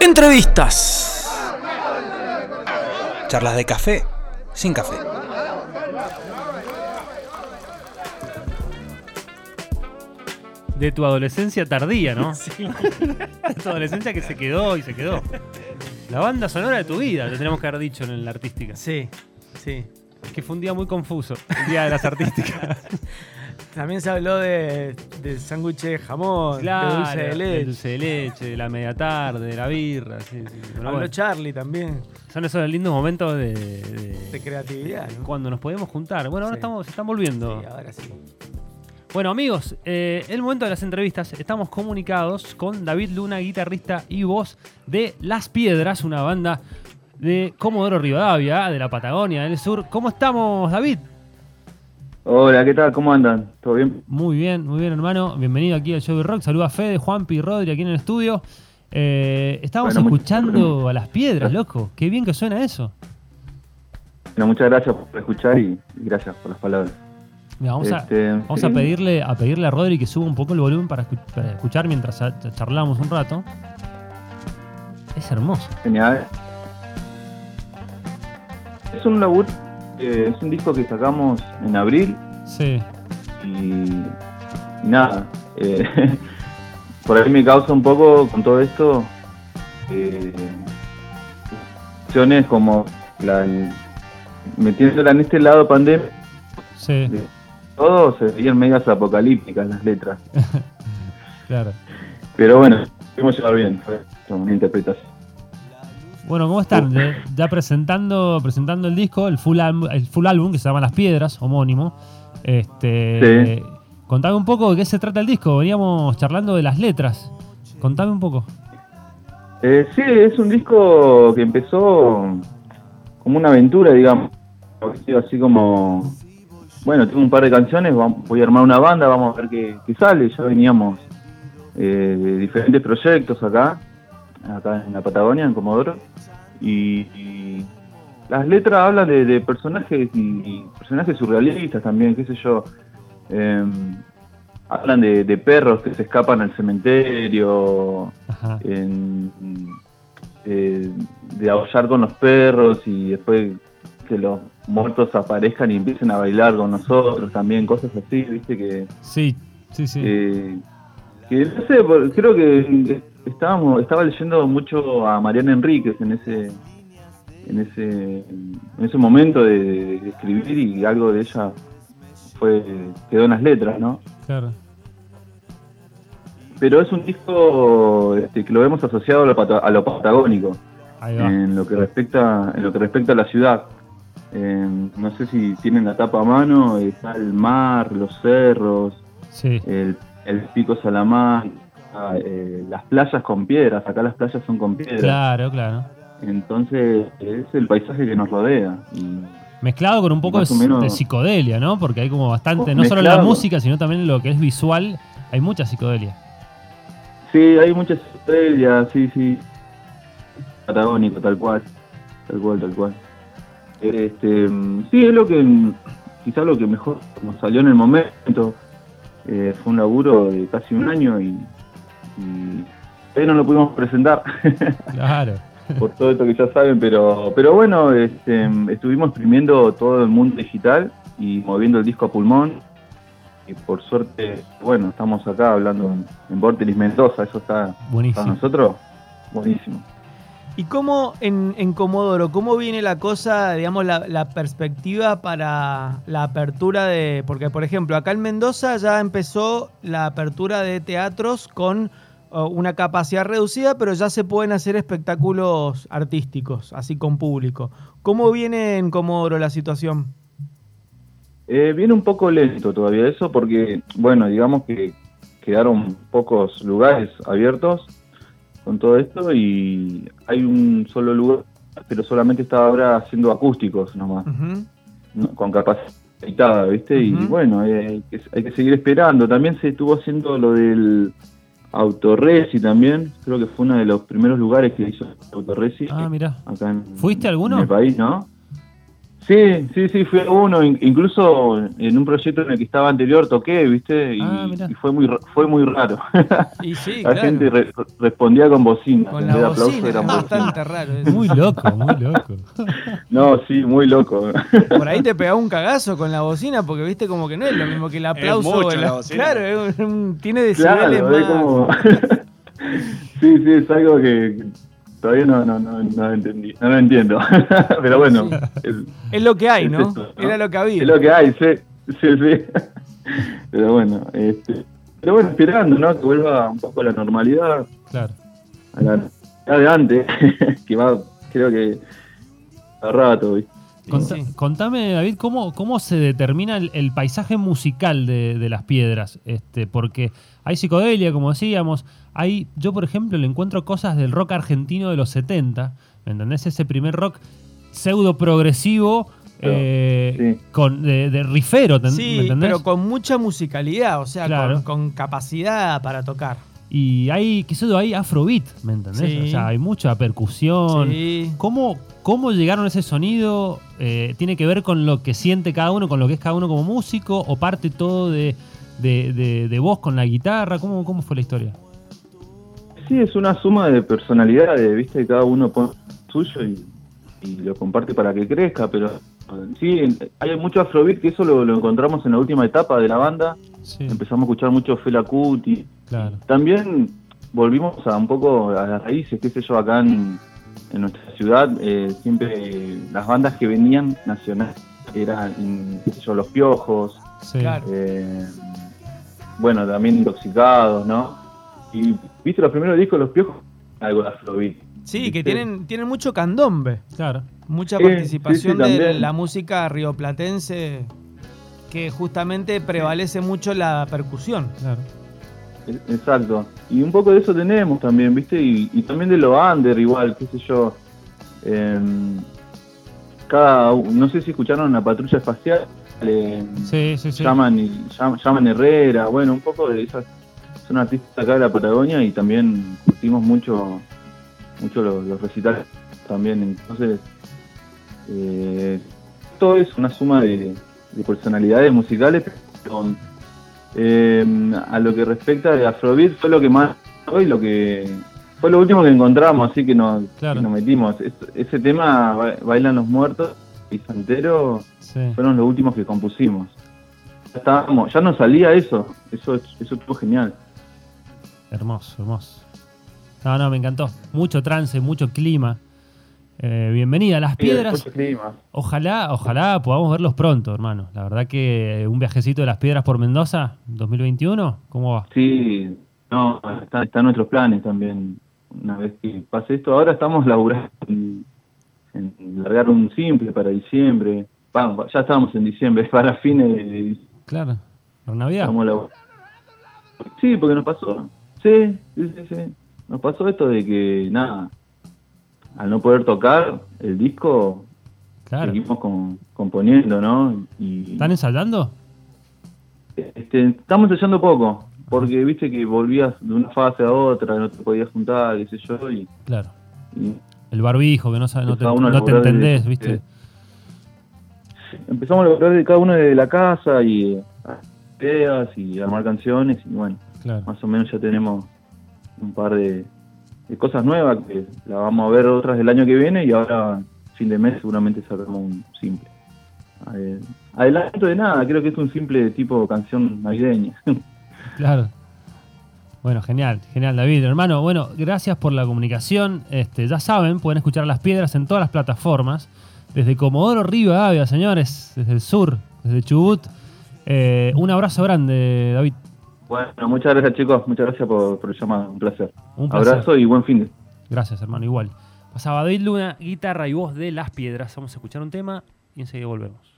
Entrevistas. Charlas de café sin café. De tu adolescencia tardía, ¿no? Sí. de tu adolescencia que se quedó y se quedó. La banda sonora de tu vida, lo tenemos que haber dicho en la artística. Sí, sí. Que fue un día muy confuso, el día de las artísticas. También se habló de, de sándwich de jamón, de dulce de leche. De dulce de leche, de la media tarde, de la birra. Sí, sí. Bueno, Habló Charlie también. Son esos lindos momentos de, de, creatividad. ¿no? Cuando nos podemos juntar. Bueno, ahora estamos, se están volviendo. Sí, ahora sí. Bueno, amigos, eh, el momento de las entrevistas. Estamos comunicados con David Luna, guitarrista y voz de Las Piedras, una banda de Comodoro Rivadavia, de la Patagonia del Sur. ¿Cómo estamos, David? Hola, ¿qué tal? ¿Cómo andan? ¿Todo bien? Muy bien, muy bien, hermano. Bienvenido aquí al Show de Rock. Saluda a Fede, Juanpi y Rodri aquí en el estudio. Eh, estábamos escuchando a Las Piedras, loco. Qué bien que suena eso. Bueno, muchas gracias por escuchar y gracias por las palabras vamos, a, este, a, pedirle, a pedirle a Rodri que suba un poco el volumen para, escuchar mientras charlamos un rato. Es hermoso. Genial. Es un laburo, eh, es un disco que sacamos en abril. Sí. Y, nada, eh, por ahí me causa un poco con todo esto eh, como la, metiéndola en este lado pandemia. Sí todo se veían medias apocalípticas las letras. claro. Pero bueno, pudimos llevar bien, fue una interpretación. Bueno, ¿cómo están? Ya presentando, presentando el disco, el full, el full álbum que se llama Las Piedras, homónimo. Este, Contame un poco de qué se trata el disco. Veníamos charlando de las letras. Contame un poco. Eh, sí, es un disco que empezó como una aventura, digamos. Así como bueno, tengo un par de canciones, voy a armar una banda, vamos a ver qué, sale. Ya veníamos eh, de diferentes proyectos acá, acá en la Patagonia, en Comodoro. Y, las letras hablan de, personajes y, personajes surrealistas también, qué sé yo. Em, hablan de, perros que se escapan al cementerio, eh, de aullar con los perros y después que los muertos aparezcan y empiecen a bailar con nosotros también, cosas así, viste que... Sí, sí, sí. que no sé, creo que estábamos, estaba leyendo mucho a Mariana Enríquez en ese en ese en ese momento de, escribir y algo de ella fue quedó en las letras, ¿no? Claro. Pero es un disco este, que lo vemos asociado a lo, a lo patagónico en lo que respecta en lo que respecta a la ciudad eh, no sé si tienen la tapa a mano, está el mar, los cerros, el, pico Salamán, eh, las playas con piedras, acá las playas son con piedras. Claro, claro. Entonces es el paisaje que nos rodea. Mezclado con un poco de, psicodelia, ¿no? Porque hay como bastante, no solo la música, sino también lo que es visual, hay mucha psicodelia. Sí, hay mucha psicodelia, sí, sí. Patagónico, tal cual. Tal cual, tal cual. Este, sí, es lo que quizás lo que mejor nos salió en el momento. Eh, fue un laburo de casi un año y, y no lo pudimos presentar. Claro. por todo esto que ya saben, pero pero bueno, este, estuvimos exprimiendo todo el mundo digital y moviendo el disco a pulmón. Y por suerte, bueno, estamos acá hablando en, en Mendoza, eso está para nosotros buenísimo. ¿Y cómo en, Comodoro, cómo viene la cosa, digamos, la, perspectiva para la apertura de. Porque, por ejemplo, acá en Mendoza ya empezó la apertura de teatros con una capacidad reducida, pero ya se pueden hacer espectáculos artísticos, así con público. ¿Cómo viene en Comodoro la situación? Eh, viene un poco lento todavía eso, porque, bueno, digamos que quedaron pocos lugares abiertos con todo esto y hay un solo lugar, pero solamente está ahora haciendo acústicos nomás, con capacidad ¿viste? Y bueno, hay, que, hay, que, seguir esperando. También se estuvo haciendo lo del Autorresi también, creo que fue uno de los primeros lugares que hizo Autorresi. Ah, mira. Acá en, ¿Fuiste alguno? En el país, ¿no? Sí, sí, sí, fui a uno, in- incluso en un proyecto en el que estaba anterior toqué, ¿viste? Y, Ah, y fue muy ra- fue muy raro. Y sí, la claro. gente re- respondía con bocina, Con la bocina, es bocinas. bastante raro. eso. Muy loco, muy loco. No, sí, muy loco. Por ahí te pegaba un cagazo con la bocina porque viste como que no es lo mismo que el aplauso. mucho el- la bocina. Claro, es un- tiene decibeles claro, es más. como... sí, sí, es algo que todavía no, no, no, no entendí, no lo entiendo. Pero bueno, es, Es lo que hay, es ¿no? Era lo que había. es lo que hay, sí, sí, sí. Pero bueno, este, pero bueno, esperando, ¿no? Que vuelva un poco a la normalidad, Claro. a la normalidad de antes, que va, creo que a rato, ¿viste? Conta- Sí. Contame, David, ¿cómo, cómo se determina el, el paisaje musical de, de las piedras? Este, porque hay psicodelia, como decíamos. Hay, yo, por ejemplo, le encuentro cosas del rock argentino de los 70. ¿Me entendés? Ese primer rock pseudo progresivo. Eh, sí. con, de, de rifero, ¿ten- ¿me Sí, entendés? pero con mucha musicalidad, o sea, Claro. con, con capacidad para tocar. Y hay, qué sé yo, hay afrobeat, ¿me entendés? Sí. O sea, hay mucha percusión. Sí. ¿Cómo, ¿Cómo llegaron a ese sonido? Eh, ¿Tiene que ver con lo que siente cada uno, con lo que es cada uno como músico? ¿O parte todo de, de, de- de vos con la guitarra? ¿Cómo, ¿Cómo fue la historia? Sí, es una suma de personalidades, ¿viste? Cada uno pone suyo y, y lo comparte para que crezca, pero sí, hay mucho afrobeat que eso lo, lo encontramos en la última etapa de la banda. Sí, Empezamos a escuchar mucho Fela claro. También volvimos a un poco a las raíces, qué sé yo, acá en, en nuestra ciudad, eh, siempre las bandas que venían nacionales eran, qué sé yo, Los Piojos, Sí. Claro. eh, bueno, también Intoxicados, ¿no? Y, ¿viste los primeros discos de Los Piojos? Algo de afrobeat. Sí, que tienen, tienen mucho candombe. Claro. Mucha participación sí, sí, de la música rioplatense que justamente prevalece mucho la percusión. Claro. Exacto. Y un poco de eso tenemos también, ¿viste? Y, y también de lo under, igual, qué sé yo. Em, cada, no sé si escucharon la patrulla espacial, em, Sí, sí, sí. llaman, y, llam- llaman Herrera, bueno, un poco de esas. Son artistas acá de la Patagonia y también curtimos mucho, mucho los, los recitales también. Entonces, eh, todo es una suma de, de personalidades musicales, pero eh, a lo que respecta de Afrobeat fue lo que más hoy lo que fue lo último que encontramos así que nos, Claro. que nos metimos Es- ese tema Ba- bailan los muertos y Santero Sí. fueron los últimos que compusimos ya estábamos ya nos salía eso eso eso estuvo genial Hermoso, hermoso. No, no, me encantó. Mucho trance, mucho clima. Eh, bienvenida a Las Piedras. Ojalá, ojalá podamos verlos pronto, hermano. La verdad que un viajecito de Las Piedras por Mendoza, 2021, ¿cómo va? sí no está, está en nuestros planes también una vez que pase esto ahora estamos laburando en, en largar un simple para diciembre Vamos, ya estábamos en diciembre para fines de diciembre Claro, por Navidad. Sí, porque nos pasó. Sí, sí, sí, sí. Nos pasó esto de que, nada, al no poder tocar el disco, Claro. seguimos con- componiendo, ¿no? Y ¿Están ensayando? este, estamos ensayando poco, porque viste que volvías de una fase a otra, no te podías juntar, qué sé yo, y, Claro. y El barbijo, que no, sabe- no te, no te de- entendés, ¿viste? empezamos a lograr de cada uno de la casa y a ideas y armar canciones y bueno, Claro. más o menos ya tenemos un par de, cosas nuevas que la vamos a ver otras del año que viene y ahora fin de mes seguramente sacamos un simple. Eh, adelanto de nada, creo que es un simple tipo canción navideña. Claro. Bueno, genial, genial, David. Hermano, bueno, gracias por la comunicación. Este, ya saben, pueden escuchar Las Piedras en todas las plataformas. Desde Comodoro Rivadavia, señores, desde el sur, desde Chubut. Eh, un abrazo grande, David. Bueno, muchas gracias chicos, muchas gracias por, por el llamado, un placer. Un placer. Abrazo y buen fin de Gracias, hermano, igual. Pasaba David Luna, guitarra y voz de Las Piedras. Vamos a escuchar un tema y enseguida volvemos.